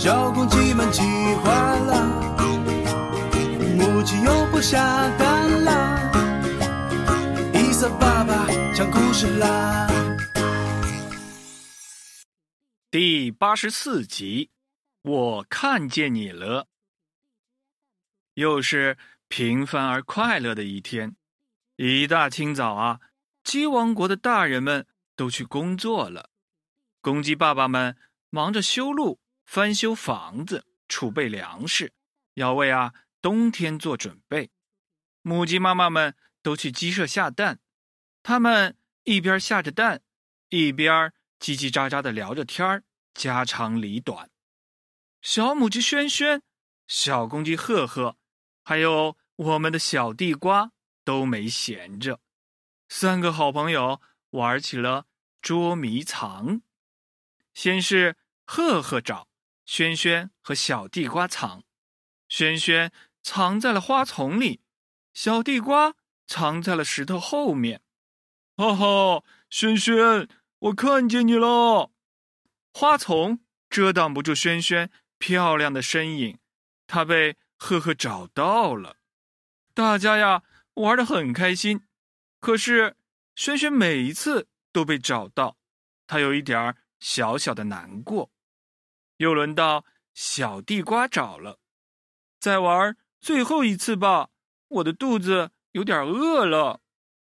小公鸡们急坏了，母鸡又不下蛋了，伊森爸爸讲故事啦。第八十四集，我看见你了。又是平凡而快乐的一天，一大清早啊，鸡王国的大人们都去工作了，公鸡爸爸们忙着修路翻修房子、储备粮食，要为啊冬天做准备。母鸡妈妈们都去鸡舍下蛋，它们一边下着蛋，一边叽叽喳喳的聊着天儿，家长里短。小母鸡轩轩、小公鸡赫赫，还有我们的小地瓜。都没闲着，三个好朋友玩起了捉迷藏。先是赫赫找，轩轩和小地瓜藏。轩轩藏在了花丛里，小地瓜藏在了石头后面。哈哈，轩轩，我看见你了！花丛遮挡不住轩轩漂亮的身影，他被赫赫找到了。大家呀！玩的很开心，可是轩轩每一次都被找到，他有一点小小的难过。又轮到小地瓜找了，再玩最后一次吧，我的肚子有点饿了。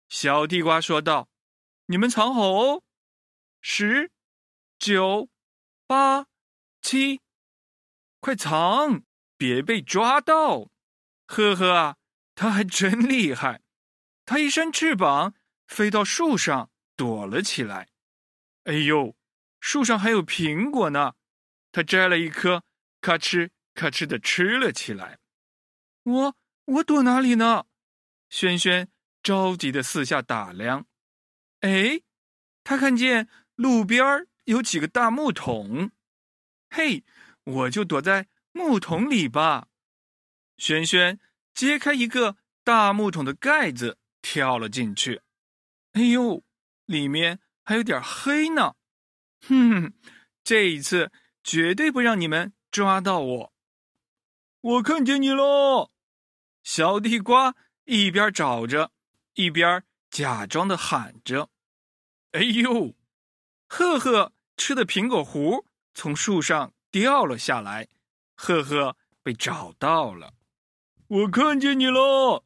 小地瓜说道：“你们藏好哦，十、九、八、七，快藏，别被抓到。”呵呵啊。他还真厉害，他一扇翅膀飞到树上躲了起来。哎呦，树上还有苹果呢，他摘了一颗，咔哧咔哧的吃了起来。我我躲哪里呢？轩轩着急的四下打量。哎，他看见路边有几个大木桶，嘿，我就躲在木桶里吧。轩轩。揭开一个大木桶的盖子，跳了进去。哎呦，里面还有点黑呢。哼，这一次绝对不让你们抓到我。我看见你了，小地瓜一边找着，一边假装的喊着：“哎呦！”赫赫吃的苹果核从树上掉了下来，赫赫被找到了。我看见你了，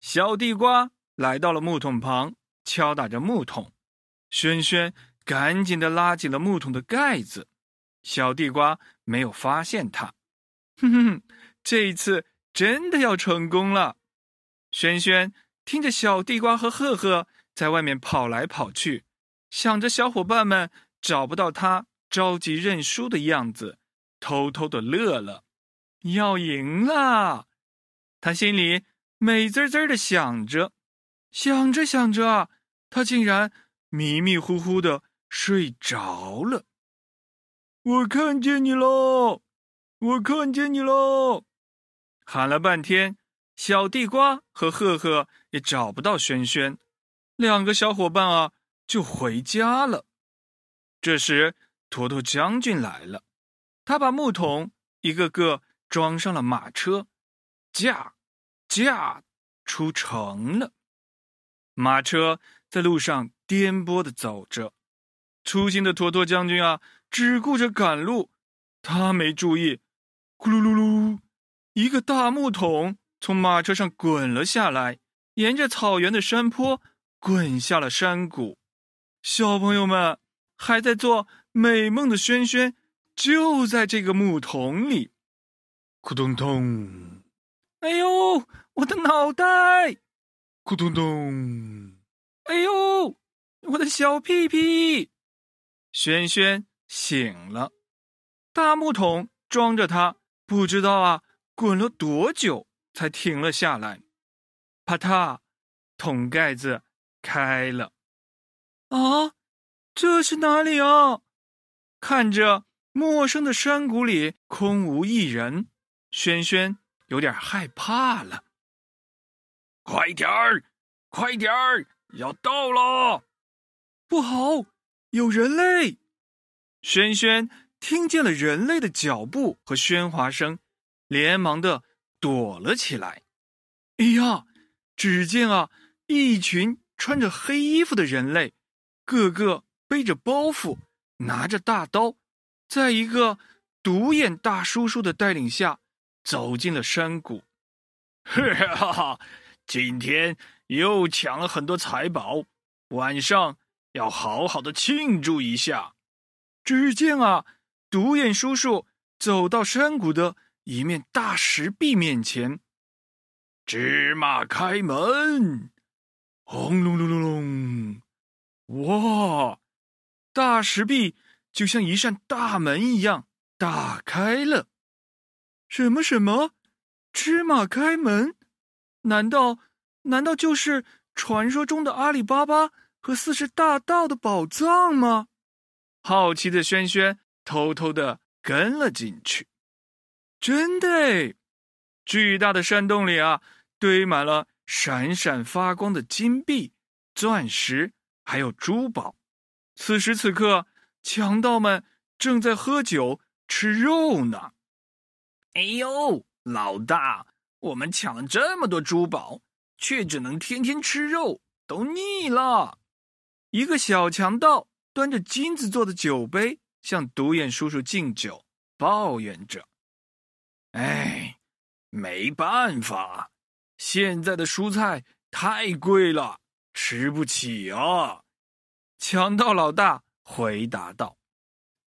小地瓜来到了木桶旁，敲打着木桶。轩轩赶紧的拉紧了木桶的盖子，小地瓜没有发现他。哼哼，这一次真的要成功了。轩轩听着小地瓜和赫赫在外面跑来跑去，想着小伙伴们找不到他，着急认输的样子，偷偷的乐了。要赢了！他心里美滋滋的想着，想着想着，他竟然迷迷糊糊的睡着了。我看见你喽！我看见你喽！喊了半天，小地瓜和赫赫也找不到轩轩，两个小伙伴啊就回家了。这时，坨坨将军来了，他把木桶一个个装上了马车，驾。驾出城了，马车在路上颠簸的走着。粗心的坨坨将军啊，只顾着赶路，他没注意，咕噜噜噜，一个大木桶从马车上滚了下来，沿着草原的山坡滚下了山谷。小朋友们还在做美梦的轩轩，就在这个木桶里，咕咚咚。哎呦，我的脑袋！咕咚咚！哎呦，我的小屁屁！轩轩醒了，大木桶装着他，不知道啊，滚了多久才停了下来。啪嗒，桶盖子开了。啊，这是哪里啊？看着陌生的山谷里空无一人，轩轩。有点害怕了，快点儿，快点儿，要到了！不好，有人类！轩轩听见了人类的脚步和喧哗声，连忙的躲了起来。哎呀，只见啊，一群穿着黑衣服的人类，个个背着包袱，拿着大刀，在一个独眼大叔叔的带领下，走进了山谷。哈哈，今天又抢了很多财宝，晚上要好好的庆祝一下。只见啊，独眼叔叔走到山谷的一面大石壁面前，芝麻开门，轰隆隆隆隆！哇，大石壁就像一扇大门一样打开了。什么什么？芝麻开门？难道难道就是传说中的阿里巴巴和四十大盗的宝藏吗？好奇的轩轩偷偷的跟了进去，真的，巨大的山洞里啊，堆满了闪闪发光的金币、钻石，还有珠宝。此时此刻，强盗们正在喝酒吃肉呢。哎呦，老大，我们抢了这么多珠宝，却只能天天吃肉，都腻了。一个小强盗。端着金子做的酒杯向独眼叔叔敬酒，抱怨着：“哎，没办法，现在的蔬菜太贵了，吃不起啊！”强盗老大回答道：“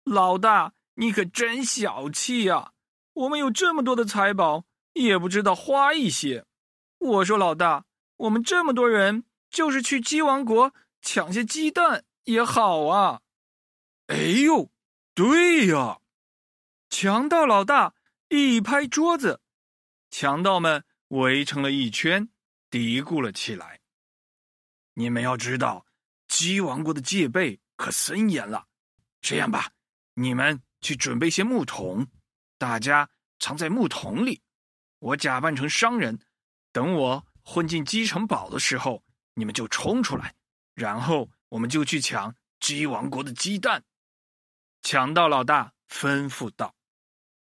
老大，你可真小气呀！我们有这么多的财宝，也不知道花一些。我说，老大，我们这么多人，就是去鸡王国抢些鸡蛋。”也好啊，哎呦，对呀！强盗老大一拍桌子，强盗们围成了一圈，嘀咕了起来：“你们要知道，鸡王国的戒备可森严了。这样吧，你们去准备些木桶，大家藏在木桶里。我假扮成商人，等我混进鸡城堡的时候，你们就冲出来，然后。”我们就去抢鸡王国的鸡蛋。强盗老大吩咐道：“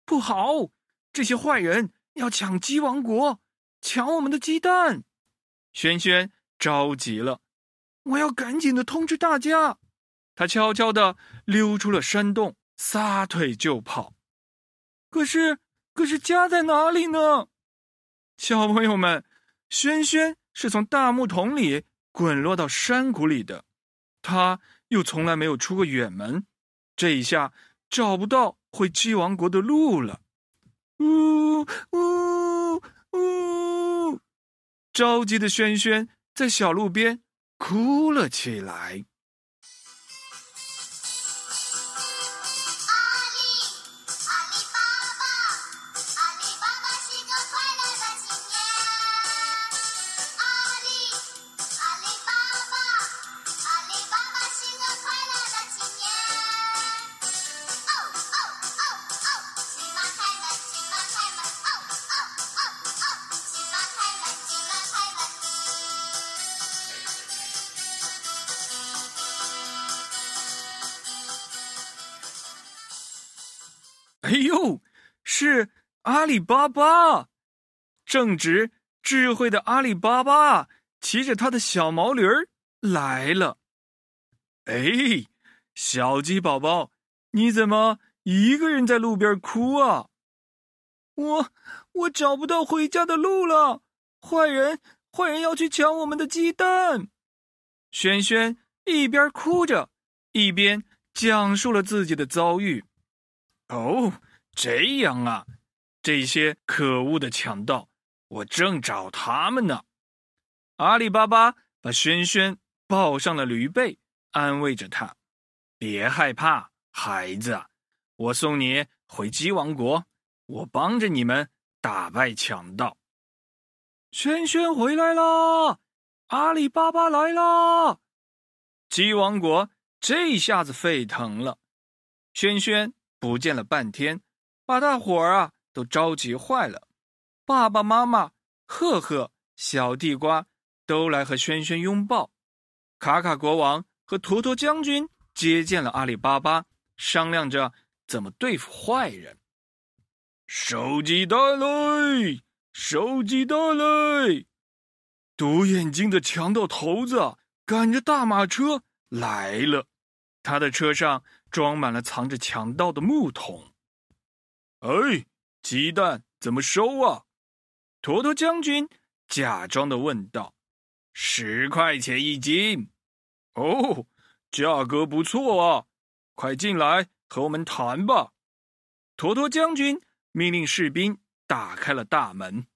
不好，这些坏人要抢鸡王国，抢我们的鸡蛋。”轩轩着急了，我要赶紧的通知大家。他悄悄的溜出了山洞，撒腿就跑。可是，可是家在哪里呢？小朋友们，轩轩是从大木桶里滚落到山谷里的。他又从来没有出过远门，这一下找不到回鸡王国的路了。呜呜呜！着急的轩轩在小路边哭了起来。哎呦，是阿里巴巴，正直智慧的阿里巴巴骑着他的小毛驴儿来了。哎，小鸡宝宝，你怎么一个人在路边哭啊？我我找不到回家的路了，坏人坏人要去抢我们的鸡蛋。轩轩一边哭着，一边讲述了自己的遭遇。哦，这样啊！这些可恶的强盗，我正找他们呢。阿里巴巴把轩轩抱上了驴背，安慰着他：“别害怕，孩子，我送你回鸡王国，我帮着你们打败强盗。”轩轩回来了，阿里巴巴来了，鸡王国这下子沸腾了，轩轩。不见了半天，把大伙儿啊都着急坏了。爸爸妈妈、赫赫、小地瓜都来和轩轩拥抱。卡卡国王和坨坨将军接见了阿里巴巴，商量着怎么对付坏人。收集袋来，收集袋来！独眼睛的强盗头子赶着大马车来了，他的车上装满了藏着强盗的木桶。哎，鸡蛋怎么收啊？坨坨将军假装的问道：“十块钱一斤。”哦，价格不错啊！快进来和我们谈吧。坨坨将军命令士兵打开了大门。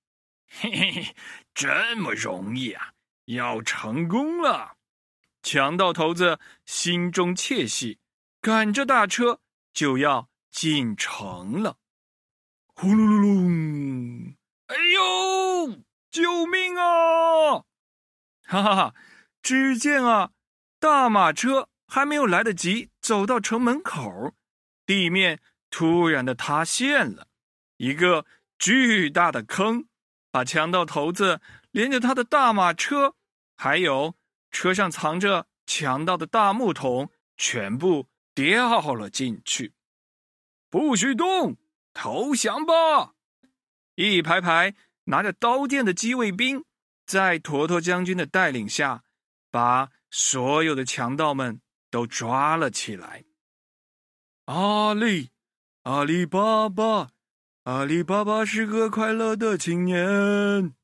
嘿嘿嘿，这么容易啊！要成功了！强盗头子心中窃喜，赶着大车就要进城了。呼噜噜噜！哎呦，救命啊！哈哈哈！只见啊，大马车还没有来得及走到城门口，地面突然的塌陷了，一个巨大的坑，把强盗头子连着他的大马车，还有车上藏着强盗的大木桶，全部掉了进去。不许动！投降吧！一排排拿着刀剑的机卫兵，在坨坨将军的带领下，把所有的强盗们都抓了起来。阿里，阿里巴巴，阿里巴巴是个快乐的青年。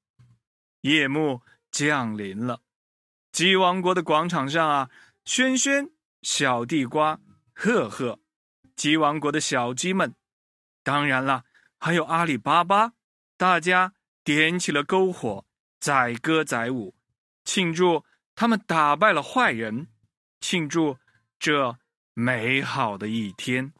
夜幕降临了，鸡王国的广场上啊，轩轩、小地瓜、赫赫，鸡王国的小鸡们。当然了，还有阿里巴巴，大家点起了篝火，载歌载舞，庆祝他们打败了坏人，庆祝这美好的一天。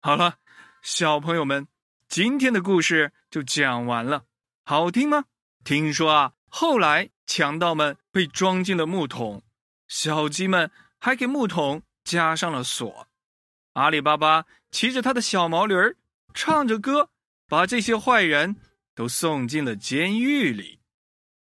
好了，小朋友们，今天的故事就讲完了，好听吗？听说啊，后来强盗们被装进了木桶，小鸡们还给木桶加上了锁。阿里巴巴骑着他的小毛驴儿，唱着歌，把这些坏人都送进了监狱里。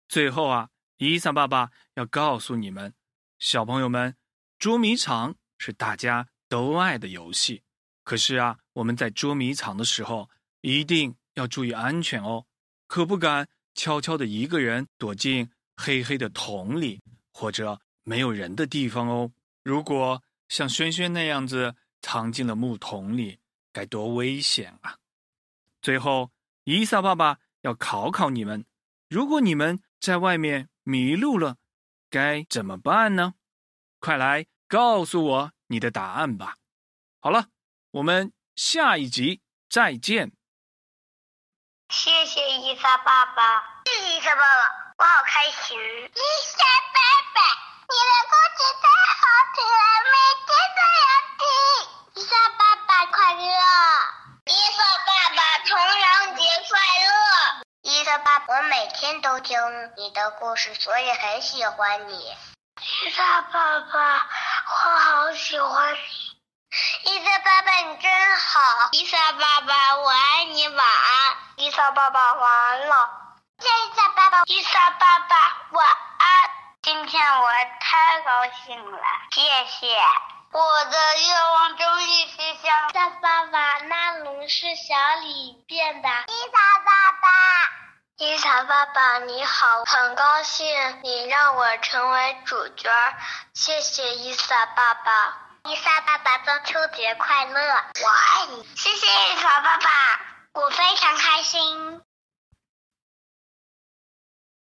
最后啊，伊萨爸爸要告诉你们，小朋友们，捉迷藏是大家都爱的游戏。可是啊，我们在捉迷藏的时候一定要注意安全哦，可不敢悄悄的一个人躲进黑黑的桶里或者没有人的地方哦。如果像轩轩那样子。藏进了木桶里，该多危险啊！最后，伊萨爸爸要考考你们：如果你们在外面迷路了，该怎么办呢？快来告诉我你的答案吧！好了，我们下一集再见。谢谢伊萨爸爸，谢谢伊萨爸爸，我好开心。伊萨爸爸，你的故事太好听了，每天都要听。伊莎爸爸快乐！伊莎爸爸重阳节快乐！伊莎爸爸，我每天都听你的故事，所以很喜欢你。伊莎爸爸，我好喜欢你。伊莎爸爸，你真好。伊莎爸爸，我爱你，晚安。伊莎爸爸，晚安。了。谢谢伊莎爸爸。伊莎爸爸，晚安。安。今天我太高兴了，谢谢。我的愿望终于实现了。大爸爸，那龙是小李变的。伊莎爸爸，伊莎爸爸你好，很高兴你让我成为主角，谢谢伊莎爸爸。伊莎爸爸，中秋节快乐，我爱你。谢谢伊莎爸爸，我非常开心。